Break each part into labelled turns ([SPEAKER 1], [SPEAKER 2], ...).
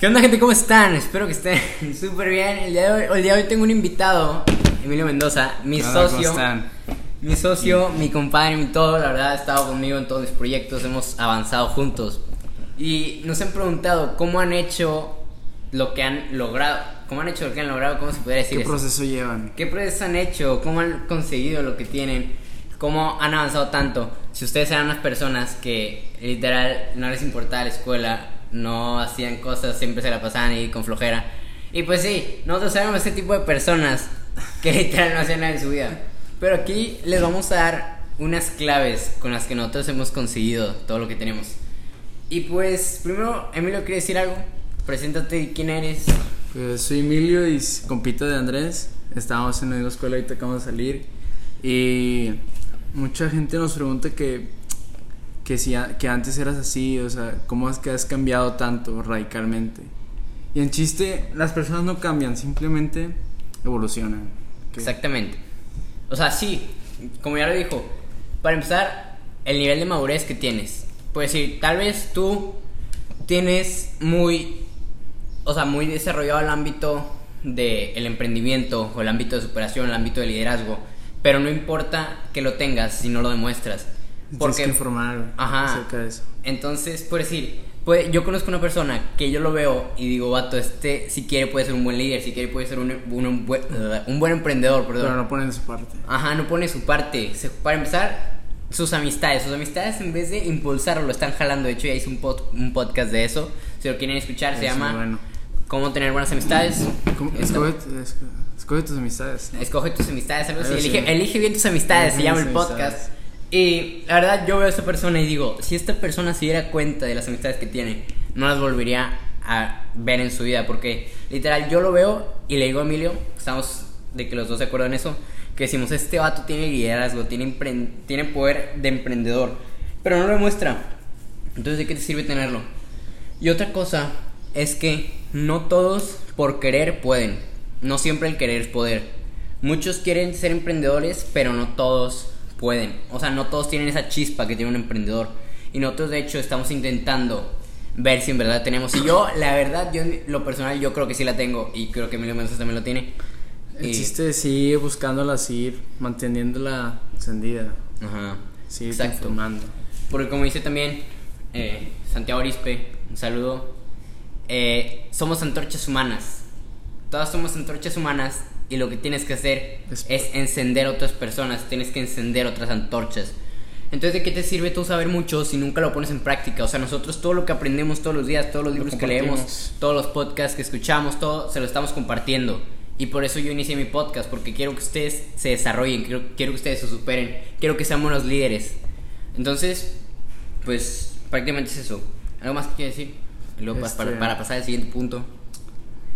[SPEAKER 1] ¿Qué onda gente? ¿Cómo están? Espero que estén súper bien. El día, de hoy, el día de hoy tengo un invitado, Emilio Mendoza, mi
[SPEAKER 2] Hola, ¿cómo
[SPEAKER 1] socio.
[SPEAKER 2] están?
[SPEAKER 1] Mi socio, mi compadre, mi todo, la verdad ha estado conmigo en todos mis proyectos, hemos avanzado juntos. Y nos han preguntado cómo han hecho lo que han logrado, cómo han hecho lo que han logrado, cómo se podría decir
[SPEAKER 2] ¿Qué
[SPEAKER 1] eso?
[SPEAKER 2] proceso llevan?
[SPEAKER 1] ¿Qué procesos han hecho? ¿Cómo han conseguido lo que tienen? ¿Cómo han avanzado tanto? Si ustedes eran unas personas que literal no les importaba la escuela, no hacían cosas, siempre se la pasaban ahí con flojera. Y pues sí, nosotros éramos ese tipo de personas que literal no hacían nada en su vida. Pero aquí les vamos a dar unas claves con las que nosotros hemos conseguido todo lo que tenemos. Y pues, primero, Emilio, ¿quiere decir algo? Preséntate, ¿quién eres?
[SPEAKER 2] Pues soy Emilio y compito de Andrés. Estábamos en la escuela, ahorita acabamos de salir. Y mucha gente nos pregunta que, que, si que antes eras así, o sea, ¿cómo es que has cambiado tanto radicalmente? Y en chiste, las personas no cambian, simplemente evolucionan.
[SPEAKER 1] Exactamente. O sea, sí, como ya lo dijo, para empezar, el nivel de madurez que tienes. Pues sí, tal vez tú tienes muy, o sea, muy desarrollado el ámbito del emprendimiento o el ámbito de superación, el ámbito de liderazgo, pero no importa que lo tengas si no lo demuestras.
[SPEAKER 2] Tienes
[SPEAKER 1] Porque
[SPEAKER 2] que informar
[SPEAKER 1] Ajá.
[SPEAKER 2] acerca de eso.
[SPEAKER 1] entonces, por decir, puede- yo conozco una persona que yo lo veo y digo, vato, este si quiere puede ser un buen líder, si quiere puede ser un, un- un buen, un buen emprendedor, perdón.
[SPEAKER 2] Pero no ponen su parte.
[SPEAKER 1] Ajá, no pone su parte. Se- para empezar, sus amistades. Sus amistades en vez de impulsarlo, lo están jalando. De hecho, ya hice un, pod- un podcast de eso. Si lo quieren escuchar, se llama
[SPEAKER 2] bueno.
[SPEAKER 1] Cómo tener buenas amistades.
[SPEAKER 2] Escoge, escoge- tus amistades.
[SPEAKER 1] Escoge tus amistades, algo así. Elige, elige bien tus amistades, se llama el podcast.
[SPEAKER 2] amistades.
[SPEAKER 1] Y la verdad, yo veo a esta persona y digo, si esta persona se diera cuenta de las amistades que tiene, no las volvería a ver en su vida. Porque literal, yo lo veo y le digo a Emilio, estamos de que los dos se acuerdan eso, que decimos, este vato tiene liderazgo, tiene, tiene poder de emprendedor, pero no lo demuestra. Entonces, ¿de qué te sirve tenerlo? Y otra cosa es que no todos por querer pueden. No siempre el querer es poder. Muchos quieren ser emprendedores, pero no todos pueden. O sea, no todos tienen esa chispa que tiene un emprendedor. Y nosotros, de hecho, estamos intentando ver si en verdad tenemos. Y yo, la verdad, yo lo personal, yo creo que sí la tengo. Y creo que Emilio Mendoza también lo tiene.
[SPEAKER 2] El chiste es seguir buscándola, seguir manteniéndola encendida,
[SPEAKER 1] Ajá.
[SPEAKER 2] seguir
[SPEAKER 1] Exacto.
[SPEAKER 2] informando.
[SPEAKER 1] Porque como dice también eh, Santiago Arispe, un saludo, eh, somos antorchas humanas. Todas somos antorchas humanas y lo que tienes que hacer
[SPEAKER 2] Es-
[SPEAKER 1] es, encender a otras personas, tienes que encender otras antorchas. Entonces, ¿de qué te sirve tú saber mucho si nunca lo pones en práctica? O sea, nosotros todo lo que aprendemos todos los días, todos los libros que leemos, todos los podcasts que escuchamos, todo se lo estamos compartiendo. Y por eso yo inicié mi podcast, porque quiero que ustedes se desarrollen, quiero, quiero que ustedes se superen, quiero que sean buenos líderes. Entonces, pues prácticamente es eso. ¿Algo más que quieres decir? Luego
[SPEAKER 2] Este-
[SPEAKER 1] para, para pasar al siguiente punto.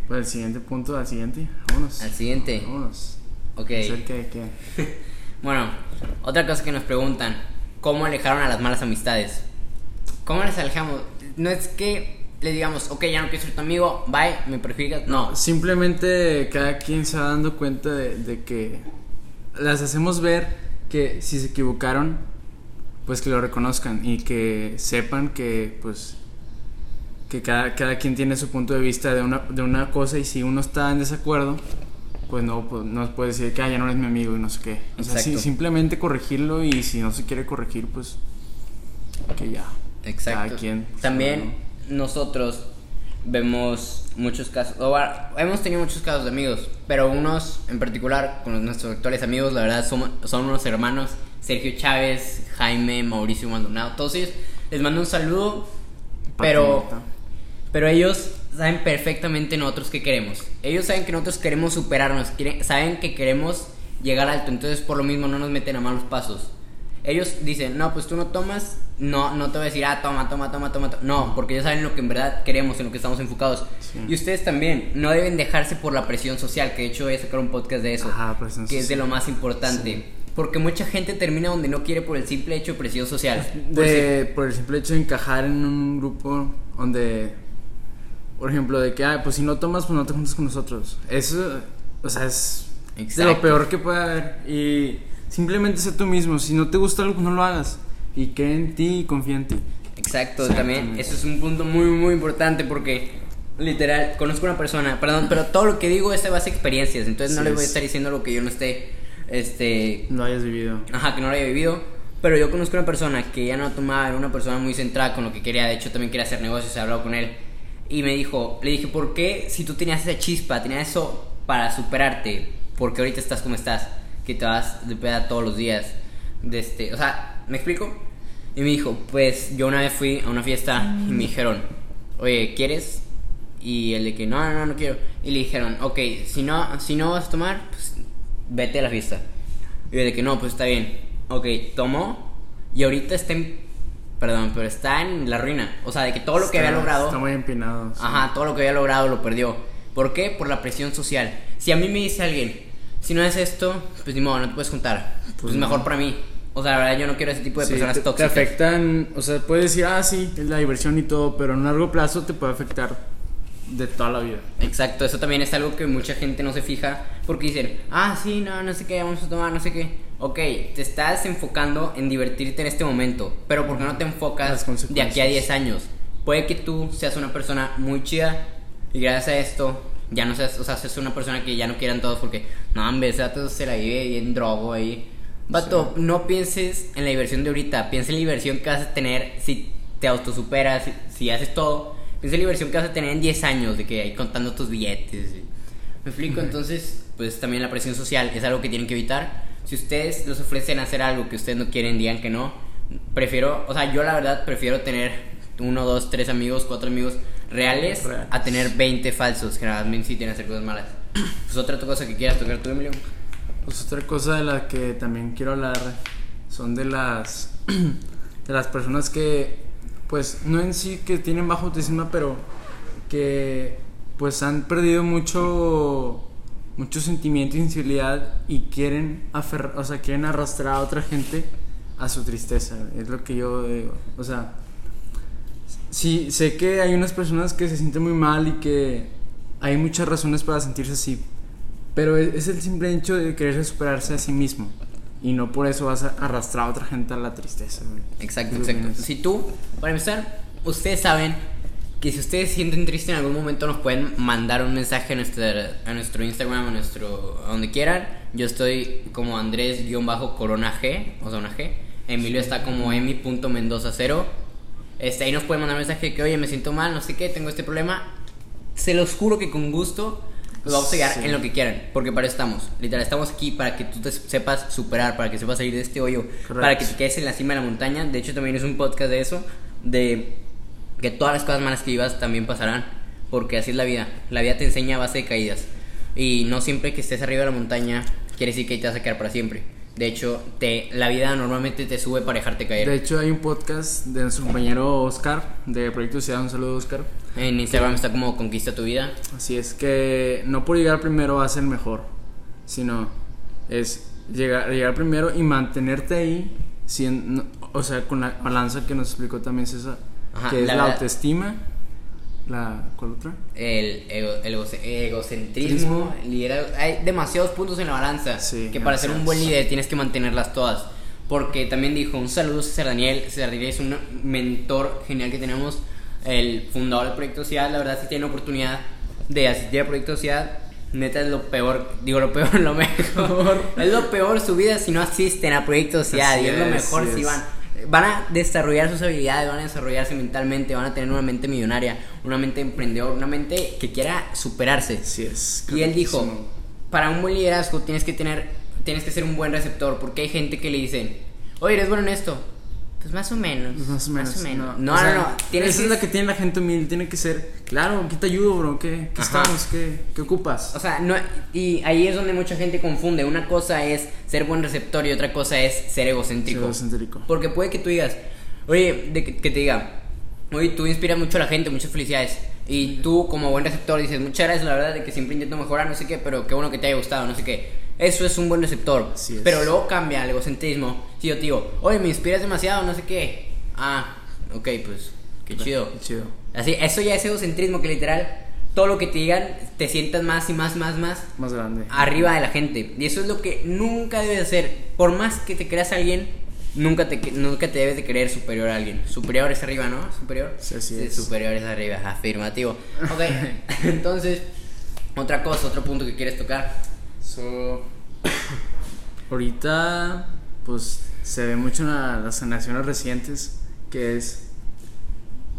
[SPEAKER 2] Pues el siguiente punto, al siguiente, vámonos.
[SPEAKER 1] Al siguiente.
[SPEAKER 2] Vámonos.
[SPEAKER 1] Ok.
[SPEAKER 2] Acerca de qué.
[SPEAKER 1] Bueno, otra cosa que nos preguntan, ¿cómo alejaron a las malas amistades? ¿Cómo les alejamos? No es que le digamos, ok, ya no quiero ser tu amigo, bye, me perjudicas. No,
[SPEAKER 2] Simplemente cada quien se va dando cuenta de, de que las hacemos ver que si se equivocaron, pues que lo reconozcan y que sepan que pues que cada, cada quien tiene su punto de vista de una, de una cosa y si uno está en desacuerdo, pues no, pues, no puede decir que ah, ya no eres mi amigo y no sé qué. O sea, sí, simplemente corregirlo y si no se quiere corregir, pues que ya.
[SPEAKER 1] Exacto.
[SPEAKER 2] Cada quien. pues,
[SPEAKER 1] También nosotros vemos muchos casos, o hemos tenido muchos casos de amigos, pero unos en particular, con nuestros actuales amigos, la verdad son, son unos hermanos, Sergio Chávez, Jaime, Mauricio Maldonado, todos ellos, les mando un saludo, pero. Pero ellos saben perfectamente nosotros qué queremos. Ellos saben que nosotros queremos superarnos, quieren- saben que queremos llegar alto, entonces por lo mismo no nos meten a malos pasos. Ellos dicen, no, pues tú no tomas, no, no te voy a decir, ah, toma, toma, toma, toma. to-". No, porque ellos saben lo que en verdad queremos, en lo que estamos enfocados.
[SPEAKER 2] Sí.
[SPEAKER 1] Y ustedes también, no deben dejarse por la presión social, que de hecho voy a sacar un podcast de eso,
[SPEAKER 2] Ajá, presión
[SPEAKER 1] que es de
[SPEAKER 2] social.
[SPEAKER 1] lo más importante. Porque mucha gente termina donde no quiere por el simple hecho de presión social.
[SPEAKER 2] De, por el simple hecho de encajar en un grupo donde, por ejemplo, de que, ah, pues si no tomas, pues no te juntas con nosotros. Eso, o sea, es de
[SPEAKER 1] Exacto.
[SPEAKER 2] lo peor que puede haber. Y simplemente sé tú mismo. Si no te gusta algo, no lo hagas. Y cree en ti y confía en ti.
[SPEAKER 1] Exacto, también eso es un punto muy muy importante porque literal, conozco una persona, perdón, pero todo lo que digo es de base a experiencias, entonces no
[SPEAKER 2] Sí
[SPEAKER 1] les voy a
[SPEAKER 2] es.
[SPEAKER 1] estar diciendo lo que yo no esté, este,
[SPEAKER 2] No hayas vivido.
[SPEAKER 1] Ajá, que no lo haya vivido. Pero yo conozco una persona que ya no tomaba, era una persona muy centrada con lo que quería. De hecho, también quería hacer negocios, he hablado con él. Y me dijo, le dije, ¿por qué si tú tenías esa chispa, tenías eso para superarte? Porque ahorita estás como estás, que te vas de peda todos los días. De este, o sea, ¿me explico? Y me dijo, pues yo una vez fui a una fiesta y me dijeron, oye, ¿quieres? Y él de que, no, no, no, no quiero. Y le dijeron, ok, si no, si no vas a tomar, pues vete a la fiesta. Y yo de que no, pues está bien. Ok, tomó y ahorita está en. Perdón, pero está en la ruina. O sea, de que todo lo que
[SPEAKER 2] Está-
[SPEAKER 1] había logrado.
[SPEAKER 2] Está muy empinado. sí.
[SPEAKER 1] Ajá, todo lo que había logrado lo perdió. ¿Por qué? Por la presión social. Si a mí me dice alguien, si no es esto, pues ni modo, no te puedes juntar. Pues,
[SPEAKER 2] no.
[SPEAKER 1] mejor para mí. O sea, la verdad, yo no quiero ese tipo de
[SPEAKER 2] Sí,
[SPEAKER 1] personas
[SPEAKER 2] te, te
[SPEAKER 1] tóxicas.
[SPEAKER 2] afectan, o sea, puedes decir, ah, sí, es la diversión y todo, pero en un largo plazo te puede afectar de toda la vida.
[SPEAKER 1] Exacto, eso también es algo que mucha gente no se fija porque dicen, ah, sí, no, no sé qué, vamos a tomar, no sé qué. Ok, te estás enfocando en divertirte en este momento, pero ¿por qué no te enfocas de aquí a 10 años? Puede que tú seas una persona muy chida y gracias a esto ya no seas, o sea, seas una persona que ya no quieran todos porque, no, hombre, ese vato se la vive bien drogo ahí. Vato, no pienses en la diversión de ahorita, piensa en la diversión que vas a tener si te autosuperas, si, si haces todo. Piensa en la diversión que vas a tener en 10 años, de que ahí contando tus billetes. ¿Me explico? Entonces, pues también la presión social es algo que tienen que evitar. Si ustedes les ofrecen hacer algo que ustedes no quieren, digan que no. Prefiero, o sea, yo la verdad prefiero tener uno, dos, tres amigos, cuatro amigos reales,
[SPEAKER 2] Reales.
[SPEAKER 1] a tener 20 falsos que nada más inciten a hacer cosas malas. Pues otra cosa que quieras tocar tú, Emilio.
[SPEAKER 2] Pues otra cosa de la que también quiero hablar son de las de las personas que pues no en sí que tienen bajo autoestima, pero que pues han perdido mucho mucho sentimiento y sensibilidad y quieren aferrar, o sea, quieren arrastrar a otra gente a su tristeza, es lo que yo digo. O sea, sí sé que hay unas personas que se sienten muy mal y que hay muchas razones para sentirse así, pero es, es el simple hecho de querer superarse a sí mismo. Y no por eso vas a arrastrar a otra gente a la tristeza. güey.
[SPEAKER 1] Exacto, exacto. Si tú, para empezar, ustedes saben que si ustedes se sienten tristes en algún momento nos pueden mandar un mensaje a, nuestra, a nuestro Instagram, a nuestro, a donde quieran. Yo estoy como Andrés-Corona G, o sea, una G. Emilio está como emi.mendoza0. Este, ahí nos pueden mandar un mensaje que, oye, me siento mal, no sé qué, tengo este problema. Se los juro que con gusto los vamos a llegar
[SPEAKER 2] Sí.
[SPEAKER 1] en lo que quieran, porque para eso estamos. Literal, estamos aquí para que tú te sepas superar, para que sepas salir de este hoyo, para que te quedes en la cima de la montaña. De hecho, también es un podcast de eso, de que todas las cosas malas que vivas también pasarán, porque así es la vida. La vida te enseña a base de caídas. Y no siempre que estés arriba de la montaña quiere decir que ahí te vas a quedar para siempre. De hecho, te, la vida normalmente te sube para dejarte caer.
[SPEAKER 2] De hecho, hay un podcast de nuestro compañero Oscar, de Proyecto Ciudad. Un saludo, Oscar.
[SPEAKER 1] En Instagram está como Conquista tu vida.
[SPEAKER 2] Así es que no por llegar primero va a ser mejor, sino es llegar, llegar primero y mantenerte ahí, sin, o sea, con la balanza que nos explicó también César,
[SPEAKER 1] Ajá,
[SPEAKER 2] que es
[SPEAKER 1] la
[SPEAKER 2] la, autoestima, la, ¿cuál otra?
[SPEAKER 1] El, ego- el egoce- egocentrismo, liderazgo. Hay demasiados puntos en la balanza
[SPEAKER 2] Sí,
[SPEAKER 1] que para ser un buen líder tienes que mantenerlas todas. Porque también dijo, un saludo a César Daniel. César Daniel es un mentor genial que tenemos, el fundador del Proyecto Ciudad. La verdad, si tiene oportunidad de asistir al Proyecto Ciudad, neta es lo peor, digo lo peor, lo mejor. es lo peor su vida si no asisten a Proyecto Ciudad.
[SPEAKER 2] Así
[SPEAKER 1] y es lo
[SPEAKER 2] es,
[SPEAKER 1] mejor
[SPEAKER 2] así
[SPEAKER 1] si
[SPEAKER 2] es.
[SPEAKER 1] van van a desarrollar sus habilidades, van a desarrollarse mentalmente, van a tener una mente millonaria, una mente emprendedora, una mente que quiera superarse.
[SPEAKER 2] Así es.
[SPEAKER 1] Y él dijo, para un buen liderazgo tienes que tener, tienes que ser un buen receptor, porque hay gente que le dice, oye, eres bueno en esto. Pues más o menos.
[SPEAKER 2] Pues más o menos.
[SPEAKER 1] No,
[SPEAKER 2] o
[SPEAKER 1] no,
[SPEAKER 2] sea,
[SPEAKER 1] no. Tienes
[SPEAKER 2] esa
[SPEAKER 1] que-
[SPEAKER 2] es la que tiene la gente humilde. Tiene que ser, claro, aquí te ayudo, bro. ¿Qué, qué estamos? ¿Qué, qué ocupas?
[SPEAKER 1] O sea, no, y ahí es donde mucha gente confunde. Una cosa es ser buen receptor y otra cosa es ser egocéntrico.
[SPEAKER 2] Ser egocéntrico.
[SPEAKER 1] Porque puede que tú digas, oye, de que, que te diga, oye, tú inspiras mucho a la gente, muchas felicidades. Y tú, como buen receptor, dices, muchas gracias, la verdad, de que siempre intento mejorar, no sé qué, pero qué bueno que te haya gustado, no sé qué. Eso es un buen receptor.
[SPEAKER 2] Así es.
[SPEAKER 1] Pero luego cambia al egocentrismo. Si yo te digo, oye, me inspiras demasiado, no sé qué. Ah, ok, pues, qué chido.
[SPEAKER 2] Qué chido.
[SPEAKER 1] Así, eso ya es egocentrismo, que literal, todo lo que te digan, te sientas más y más, más, más
[SPEAKER 2] Más grande.
[SPEAKER 1] arriba de la gente. Y eso es lo que nunca debes hacer. Por más que te creas alguien, nunca te, nunca te debes de creer superior a alguien. Superior es arriba, ¿no? Superior.
[SPEAKER 2] Sí,
[SPEAKER 1] Sí,
[SPEAKER 2] es.
[SPEAKER 1] Superior es arriba, afirmativo. Ok, entonces, otra cosa, otro punto que quieres tocar.
[SPEAKER 2] So, ahorita, pues se ve mucho en la- las generaciones recientes que es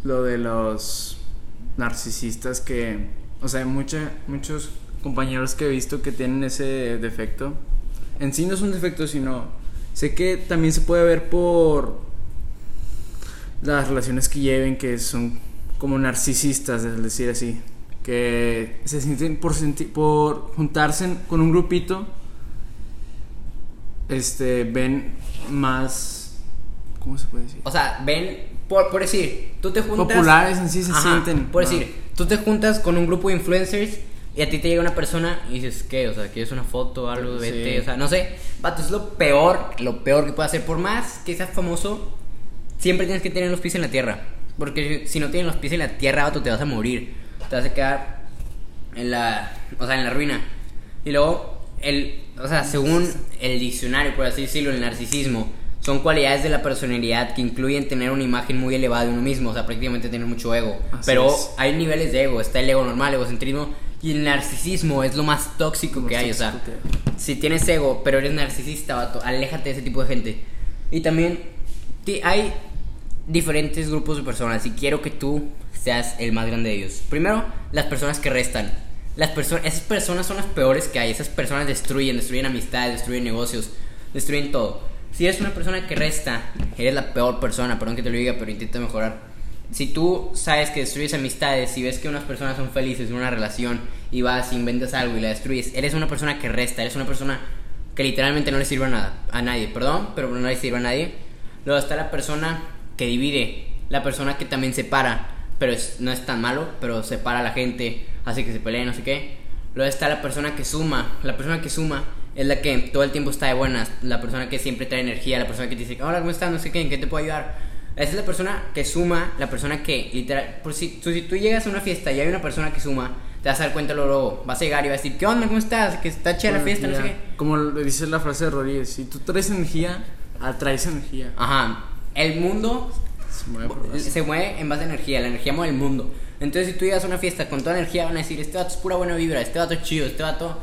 [SPEAKER 2] lo de los narcisistas que, o sea, muchos compañeros que he visto que tienen ese defecto. En sí no es un defecto, sino sé que también se puede ver por las relaciones que lleven que son como narcisistas, es decir así, que se sienten por, senti- por juntarse con un grupito, este, ven más, ¿cómo se puede decir?
[SPEAKER 1] O sea, ven, por, por decir, tú te juntas.
[SPEAKER 2] Populares en sí se
[SPEAKER 1] Ajá,
[SPEAKER 2] sienten.
[SPEAKER 1] Por decir, tú te juntas con un grupo de influencers y a ti te llega una persona y dices, ¿qué? O sea, ¿quieres una foto o algo?
[SPEAKER 2] Sí.
[SPEAKER 1] Vete, o sea, no sé. Vato, es lo peor, lo peor que puedes hacer. Por más que seas famoso, siempre tienes que tener los pies en la tierra. Porque si no tienes los pies en la tierra, vato, te vas a morir. Te vas a quedar en la, o sea, en la ruina. Y luego, el, o sea, según el diccionario, por así decirlo, el narcisismo, son cualidades de la personalidad que incluyen tener una imagen muy elevada de uno mismo, o sea, prácticamente tener mucho ego.
[SPEAKER 2] Así
[SPEAKER 1] Pero
[SPEAKER 2] es.
[SPEAKER 1] hay niveles de ego, está el ego normal, el egocentrismo, y el narcisismo es lo más tóxico
[SPEAKER 2] Lo
[SPEAKER 1] que hay, o sea,
[SPEAKER 2] tóxico que
[SPEAKER 1] si tienes ego, pero eres narcisista, vato, aléjate de ese tipo de gente. Y también hay diferentes grupos de personas y quiero que tú seas el más grande de ellos. Primero, las personas que restan. Las personas, esas personas son las peores que hay. Esas personas destruyen, destruyen amistades, destruyen negocios, destruyen todo. Si eres una persona que resta, eres la peor persona, perdón que te lo diga, pero intenta mejorar. Si tú sabes que destruyes amistades, si ves que unas personas son felices en una relación y vas, inventas algo y la destruyes, eres una persona que resta, eres una persona que literalmente no le sirve a nada, a nadie, perdón, pero no le sirve a nadie. Luego está la persona que divide, la persona que también separa, pero es- no es tan malo, pero separa a la gente, hace que se peleen, no sé qué. Luego está la persona que suma, la persona que suma es la que todo el tiempo está de buenas, la persona que siempre trae energía, la persona que te dice, hola, ¿cómo estás? No sé qué, ¿en qué te puedo ayudar? Esa es la persona que suma, la persona que literal, por si, tú, si tú llegas a una fiesta y hay una persona que suma, te vas a dar cuenta luego, vas a llegar y vas a decir, ¿qué onda? ¿Cómo estás? Que está chida la fiesta, no sé qué.
[SPEAKER 2] Como le dice la frase de Rodríguez, si tú traes energía, atraes energía.
[SPEAKER 1] Ajá, el mundo
[SPEAKER 2] Se mueve
[SPEAKER 1] se mueve en base a energía, la energía mueve el mundo. Entonces, si tú llegas a una fiesta con toda energía, van a decir: Este vato es pura buena vibra, este vato es chido, este vato,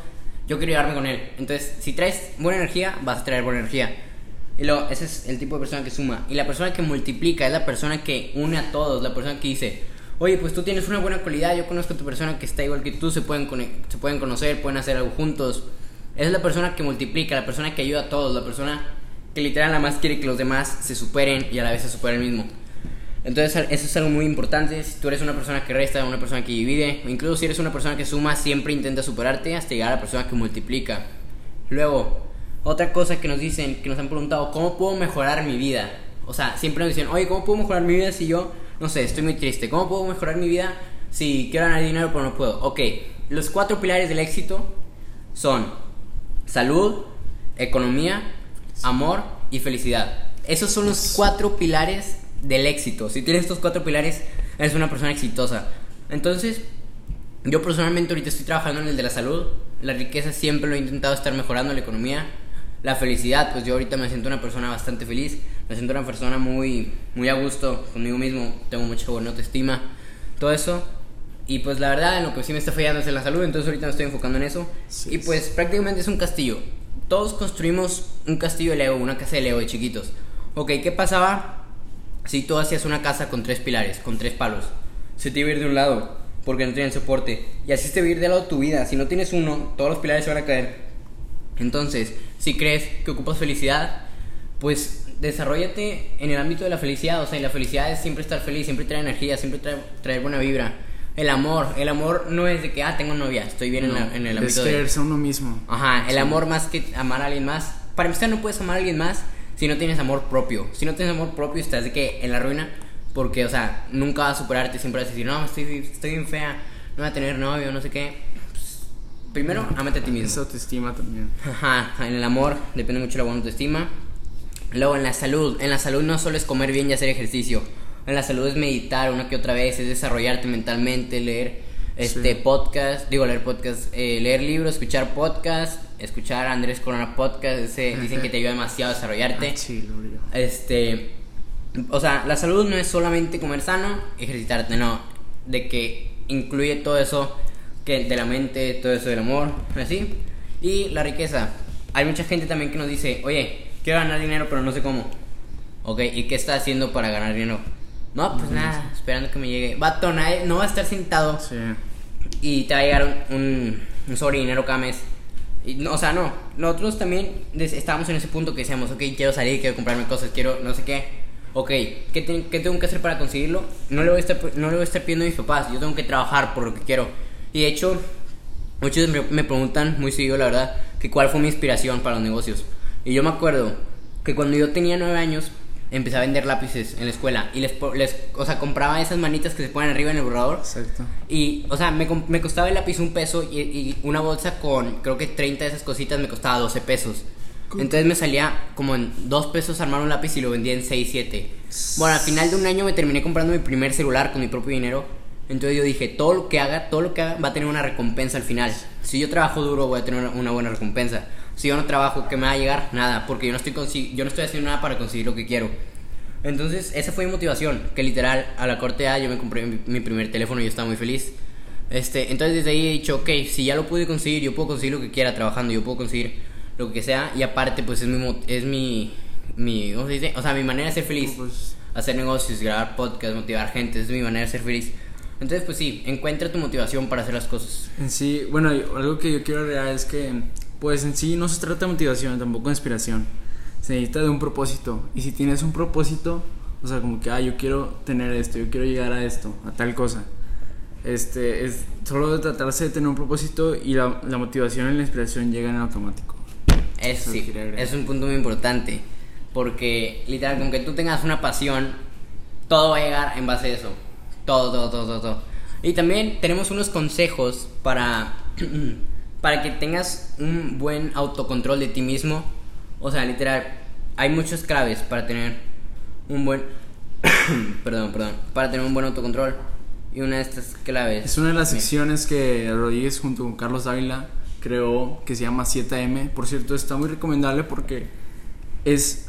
[SPEAKER 1] yo quiero llevarme con él. Entonces, si traes buena energía, vas a traer buena energía. Y luego, ese es el tipo de persona que suma. Y la persona que multiplica es la persona que une a todos, la persona que dice: Oye, pues tú tienes una buena cualidad, yo conozco a tu persona que está igual que tú, se pueden, se pueden conocer, pueden hacer algo juntos. Esa es la persona que multiplica, la persona que ayuda a todos, la persona que literal nada más quiere que los demás se superen y a la vez se supere el mismo. Entonces eso es algo muy importante. Si tú eres una persona que resta, una persona que divide, o incluso si eres una persona que suma, siempre intenta superarte hasta llegar a la persona que multiplica. Luego, otra cosa que nos dicen, que nos han preguntado, ¿cómo puedo mejorar mi vida? O sea, siempre nos dicen, oye, ¿cómo puedo mejorar mi vida si yo, no sé, estoy muy triste? ¿Cómo puedo mejorar mi vida si quiero ganar dinero pero no puedo? Ok, los cuatro pilares del éxito son salud, economía, amor y felicidad. Esos son los cuatro pilares del éxito. Si tienes estos cuatro pilares, eres una persona exitosa. Entonces, yo personalmente ahorita estoy trabajando en el de la salud. La riqueza siempre lo he intentado estar mejorando, la economía. La felicidad, pues yo ahorita me siento una persona bastante feliz. Me siento una persona muy, muy a gusto conmigo mismo. Tengo mucha buena autoestima. Todo eso. Y pues la verdad, en lo que sí me está fallando es en la salud. Entonces ahorita me estoy enfocando en eso.
[SPEAKER 2] Sí,
[SPEAKER 1] y pues prácticamente es un castillo. Todos construimos un castillo de Lego, una casa de Lego de chiquitos. Ok, ¿qué pasaba si tú hacías una casa con tres pilares, con tres palos? Se te iba a ir de un lado, porque no tienen soporte. Y así va a ir de lado tu vida. Si no tienes uno, todos los pilares se van a caer. Entonces, si crees que ocupas felicidad, pues desarrollate en el ámbito de la felicidad. O sea, y la felicidad es siempre estar feliz, siempre traer energía, siempre traer, traer buena vibra. El amor, el amor no es de que, ah, tengo novia, estoy bien en, la- en el
[SPEAKER 2] es
[SPEAKER 1] ámbito
[SPEAKER 2] quererse a uno mismo.
[SPEAKER 1] Ajá, el amor más que amar a alguien más. Para empezar, no puedes amar a alguien más si no tienes amor propio. Si no tienes amor propio, estás de que en la ruina. Porque, o sea, nunca vas a superarte. Siempre vas a decir, no, estoy, estoy bien fea, no voy a tener novio, no sé qué. Pues, primero, amate a ti mismo.
[SPEAKER 2] autoestima también.
[SPEAKER 1] Ajá, en el amor depende mucho de la buena autoestima. Luego, en la salud. En la salud no solo es comer bien y hacer ejercicio. En la salud es meditar una que otra vez, es desarrollarte mentalmente, leer este
[SPEAKER 2] Sí.
[SPEAKER 1] podcast, digo leer podcast, eh, leer libros, escuchar podcast, escuchar a Andrés Corona Podcast. ese- dicen que te ayuda demasiado a desarrollarte.
[SPEAKER 2] Ah, sí, lo brillo.
[SPEAKER 1] Este, o sea, la salud no es solamente comer sano, ejercitarte, no, de que incluye todo eso que de la mente, todo eso del amor, así. Y la riqueza. Hay mucha gente también que nos dice, "Oye, quiero ganar dinero, pero no sé cómo." Ok, ¿y qué está haciendo para ganar dinero? No, pues nada, esperando que me llegue. Vato, nadie- no va a estar sentado
[SPEAKER 2] Sí.
[SPEAKER 1] y te va a llegar un, un, un sobre dinero cada mes. Y no, o sea, no. Nosotros también estábamos en ese punto que decíamos, ok, quiero salir, quiero comprarme cosas, quiero no sé qué. Ok, ¿qué, te- qué tengo que hacer para conseguirlo? No le, voy a estar, no le voy a estar pidiendo a mis papás, yo tengo que trabajar por lo que quiero. Y de hecho, muchos me, me preguntan muy seguido, la verdad, que cuál fue mi inspiración para los negocios. Y yo me acuerdo que cuando yo tenía nueve años, empecé a vender lápices en la escuela. Y les, les o sea, compraba esas manitas que se ponen arriba en el borrador.
[SPEAKER 2] Exacto.
[SPEAKER 1] Y, o sea, me, me costaba el lápiz un peso y, y una bolsa con, creo que 30 de esas cositas me costaba 12 pesos. Entonces me salía como en 2 pesos armar un lápiz y lo vendía en 6, 7. Bueno, al final de un año me terminé comprando mi primer celular con mi propio dinero. Entonces yo dije, todo lo que haga, todo lo que haga va a tener una recompensa al final. Si yo trabajo duro, voy a tener una buena recompensa. Si yo no trabajo, ¿qué me va a llegar? Nada, porque yo no estoy, yo no estoy haciendo nada para conseguir lo que quiero. Entonces, esa fue mi motivación. Que literal, a la corte A yo me compré mi, mi primer teléfono y yo estaba muy feliz. Este, entonces, desde ahí he dicho, ok, si ya lo pude conseguir, yo puedo conseguir lo que quiera trabajando, yo puedo conseguir lo que sea. Y aparte, pues es mi. Es mi, mi ¿Cómo se dice? O sea, mi manera de ser feliz.
[SPEAKER 2] Pues,
[SPEAKER 1] Hacer negocios, grabar podcasts, motivar gente, es mi manera de ser feliz. Entonces, pues sí, encuentra tu motivación para hacer las cosas.
[SPEAKER 2] en sí, bueno, algo que yo quiero agregar es que, pues en sí no se trata de motivación, tampoco de inspiración. Se necesita de un propósito. Y si tienes un propósito, o sea, como que, ah, yo quiero tener esto, yo quiero llegar a esto, a tal cosa. Este, es solo de tratarse de tener un propósito y la, la motivación y la inspiración llegan en automático.
[SPEAKER 1] Es,
[SPEAKER 2] Eso
[SPEAKER 1] sí, es un punto muy importante. Porque, literal, con que tú tengas una pasión, todo va a llegar en base a eso. Todo, todo, todo, todo. todo. Y también tenemos unos consejos para, para que tengas un buen autocontrol de ti mismo. O sea, literal, hay muchas claves para tener un buen. perdón, perdón. Para tener un buen autocontrol. Y una de estas claves.
[SPEAKER 2] Es una de las secciones que Rodríguez junto con Carlos Dávila creó que se llama 7M. Por cierto, está muy recomendable porque es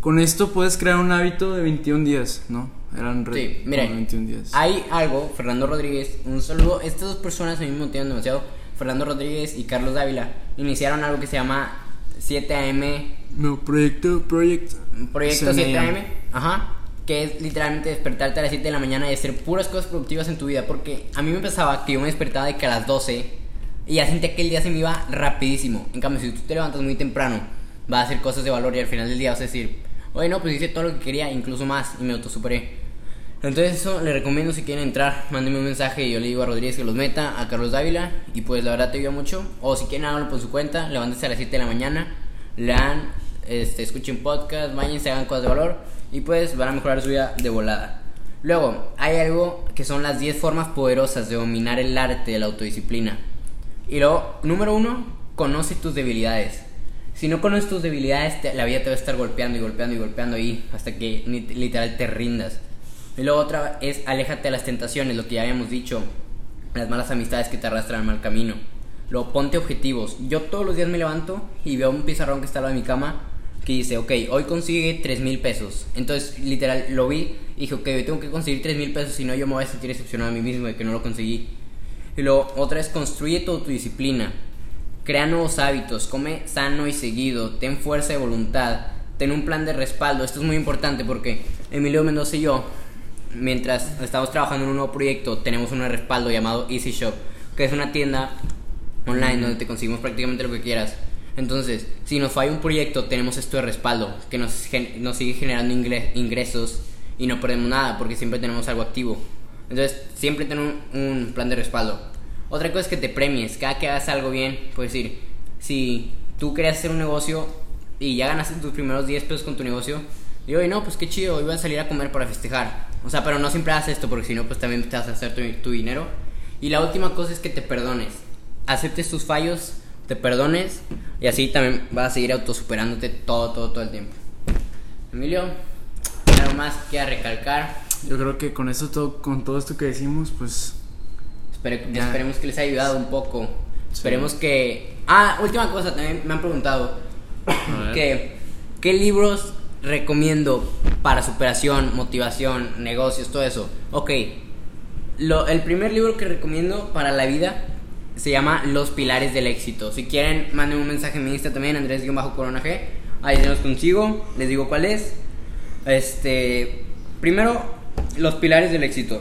[SPEAKER 2] con esto puedes crear un hábito de 21 días, ¿no? Eran re-
[SPEAKER 1] Sí, miren,
[SPEAKER 2] 21 días.
[SPEAKER 1] hay algo, Fernando Rodríguez, un saludo, estas dos personas a mí me motivan demasiado, Fernando Rodríguez y Carlos Dávila, iniciaron algo que se llama 7am,
[SPEAKER 2] No, proyecto, proyecto.
[SPEAKER 1] proyecto
[SPEAKER 2] 7
[SPEAKER 1] 7am, ajá, que es literalmente despertarte a las 7 de la mañana y hacer puras cosas productivas en tu vida, porque a mí me pasaba que yo me despertaba de que a las 12 y ya sentía que el día se me iba rapidísimo, en cambio si tú te levantas muy temprano, vas a hacer cosas de valor y al final del día vas a decir, oye no, pues hice todo lo que quería, incluso más, y me autosuperé. Entonces eso le recomiendo si quieren entrar, mándenme un mensaje y yo le digo a Rodríguez que los meta, a Carlos Dávila y pues la verdad te ayuda mucho. O si quieren háganlo por su cuenta, levántense a las 7 de la mañana, lean, este, escuchen podcast, váyanse, hagan cosas de valor y pues van a mejorar su vida de volada. Luego, hay algo que son las 10 formas poderosas de dominar el arte de la autodisciplina. Y luego, número uno, conoce tus debilidades. Si no conoces tus debilidades, la vida te va a estar golpeando y golpeando y golpeando ahí hasta que literal te rindas. Y luego otra es aléjate de las tentaciones, lo que ya habíamos dicho, las malas amistades que te arrastran al mal camino. Luego ponte objetivos. Yo todos los días me levanto y veo un pizarrón que está al lado de mi cama que dice, ok, hoy consigue 3 mil pesos. Entonces, literal, lo vi y dije, ok, hoy tengo que conseguir 3 mil pesos, si no yo me voy a sentir decepcionado a mí mismo de que no lo conseguí. Y luego, otra es construye toda tu disciplina. Crea nuevos hábitos, come sano y seguido, ten fuerza de voluntad, ten un plan de respaldo. Esto es muy importante porque Emilio Mendoza y yo, mientras estamos trabajando en un nuevo proyecto, tenemos un respaldo llamado Easy Shop, que es una tienda online donde te conseguimos prácticamente lo que quieras. Entonces, si nos falla un proyecto, tenemos esto de respaldo, que nos, nos sigue generando ingre- ingresos y no perdemos nada porque siempre tenemos algo activo. Entonces, siempre tener un, un plan de respaldo. Otra cosa es que te premies, cada que hagas algo bien, puedes decir, si tú querías hacer un negocio y ya ganaste tus primeros 10 pesos con tu negocio, y hoy no, pues qué chido, hoy voy a salir a comer para festejar. O sea, pero no siempre haces esto porque si no, pues también te vas a hacer tu, tu dinero. Y la última cosa es que te perdones. Aceptes tus fallos, te perdones y así también vas a seguir autosuperándote todo, todo, todo el tiempo. Emilio, ¿algo más que recalcar?
[SPEAKER 2] Yo creo que con eso todo, con todo esto que decimos, pues
[SPEAKER 1] Espere-. Esperemos que les haya ayudado un poco Esperemos que... Ah, última cosa, también me han preguntado que, ¿qué libros recomiendo para superación, motivación, negocios, todo eso? Ok, lo, el primer libro que recomiendo para la vida se llama Los Pilares del Éxito. Si quieren, manden un mensaje en mi Insta también, Andrés-Corona G. Ahí se los consigo, les digo cuál es. Este, primero, Los Pilares del Éxito.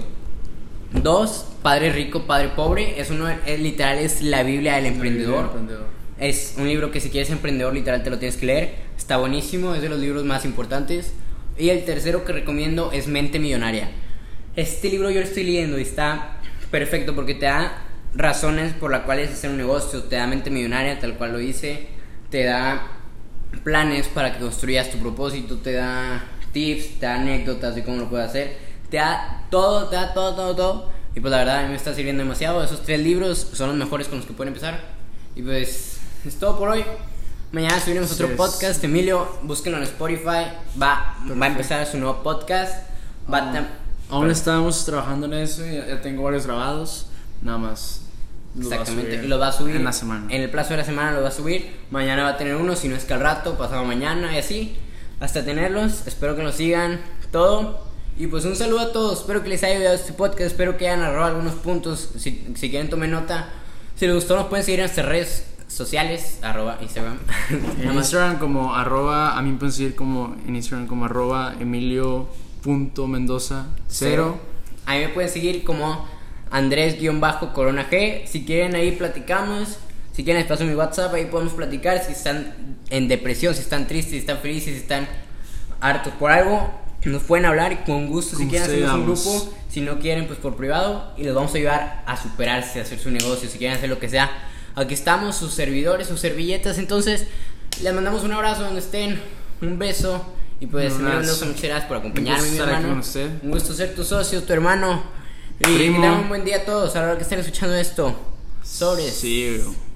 [SPEAKER 1] Dos, Padre Rico, Padre Pobre. Es uno, es literal, es la Biblia del emprendedor.
[SPEAKER 2] Emprendedor.
[SPEAKER 1] Es un libro que si quieres emprendedor literal te lo tienes que leer. Está buenísimo, es de los libros más importantes. Y el tercero que recomiendo es Mente Millonaria. Este libro yo lo estoy leyendo y está perfecto porque te da razones por las cuales hacer un negocio, te da mente millonaria tal cual lo hice, te da planes para que construyas tu propósito, te da tips, te da anécdotas de cómo lo puedes hacer, te da todo, te da todo, todo, todo. Y pues la verdad a mí me está sirviendo demasiado. Esos tres libros son los mejores con los que pueden empezar. Y pues es todo por hoy. Mañana subiremos otro podcast. Emilio, búsquenlo en Spotify. Va, va a empezar su nuevo podcast. Va a tam-
[SPEAKER 2] Aún estábamos trabajando en eso ya, ya tengo varios grabados. Nada más. lo
[SPEAKER 1] Exactamente, lo va a subir
[SPEAKER 2] En la semana.
[SPEAKER 1] En el plazo de la semana lo va a subir. Mañana va a tener uno, si no es que al rato, pasado mañana y así. Hasta tenerlos. Espero que nos sigan todo. Y pues un saludo a todos. Espero que les haya ayudado este podcast. Espero que hayan agarrado algunos puntos. Si, si quieren, tomen nota. Si les gustó, nos pueden seguir en nuestras redes sociales. Arroba Instagram.
[SPEAKER 2] En. Instagram como arroba, a mí me pueden seguir como en Instagram como arroba emilio.mendoza cero.
[SPEAKER 1] A mí me pueden seguir como Andrés-Corona G. Si quieren ahí platicamos. Si quieren les paso mi WhatsApp, ahí podemos platicar. Si están en depresión, si están tristes, si están felices, si están hartos por algo, nos pueden hablar y con gusto. Si quieren hacemos un grupo, si no quieren, pues por privado. Y les vamos a ayudar a superarse, a hacer su negocio. Si quieren hacer lo que sea, aquí estamos, sus servidores, sus servilletas. Entonces, les mandamos un abrazo donde estén, un beso. Y pues,
[SPEAKER 2] Un
[SPEAKER 1] muchas gracias por acompañarme, mi hermano. Un gusto ser tu socio, tu hermano. Y que tengan un buen día a todos a la hora que estén escuchando esto. Sobres.
[SPEAKER 2] Sí, bro.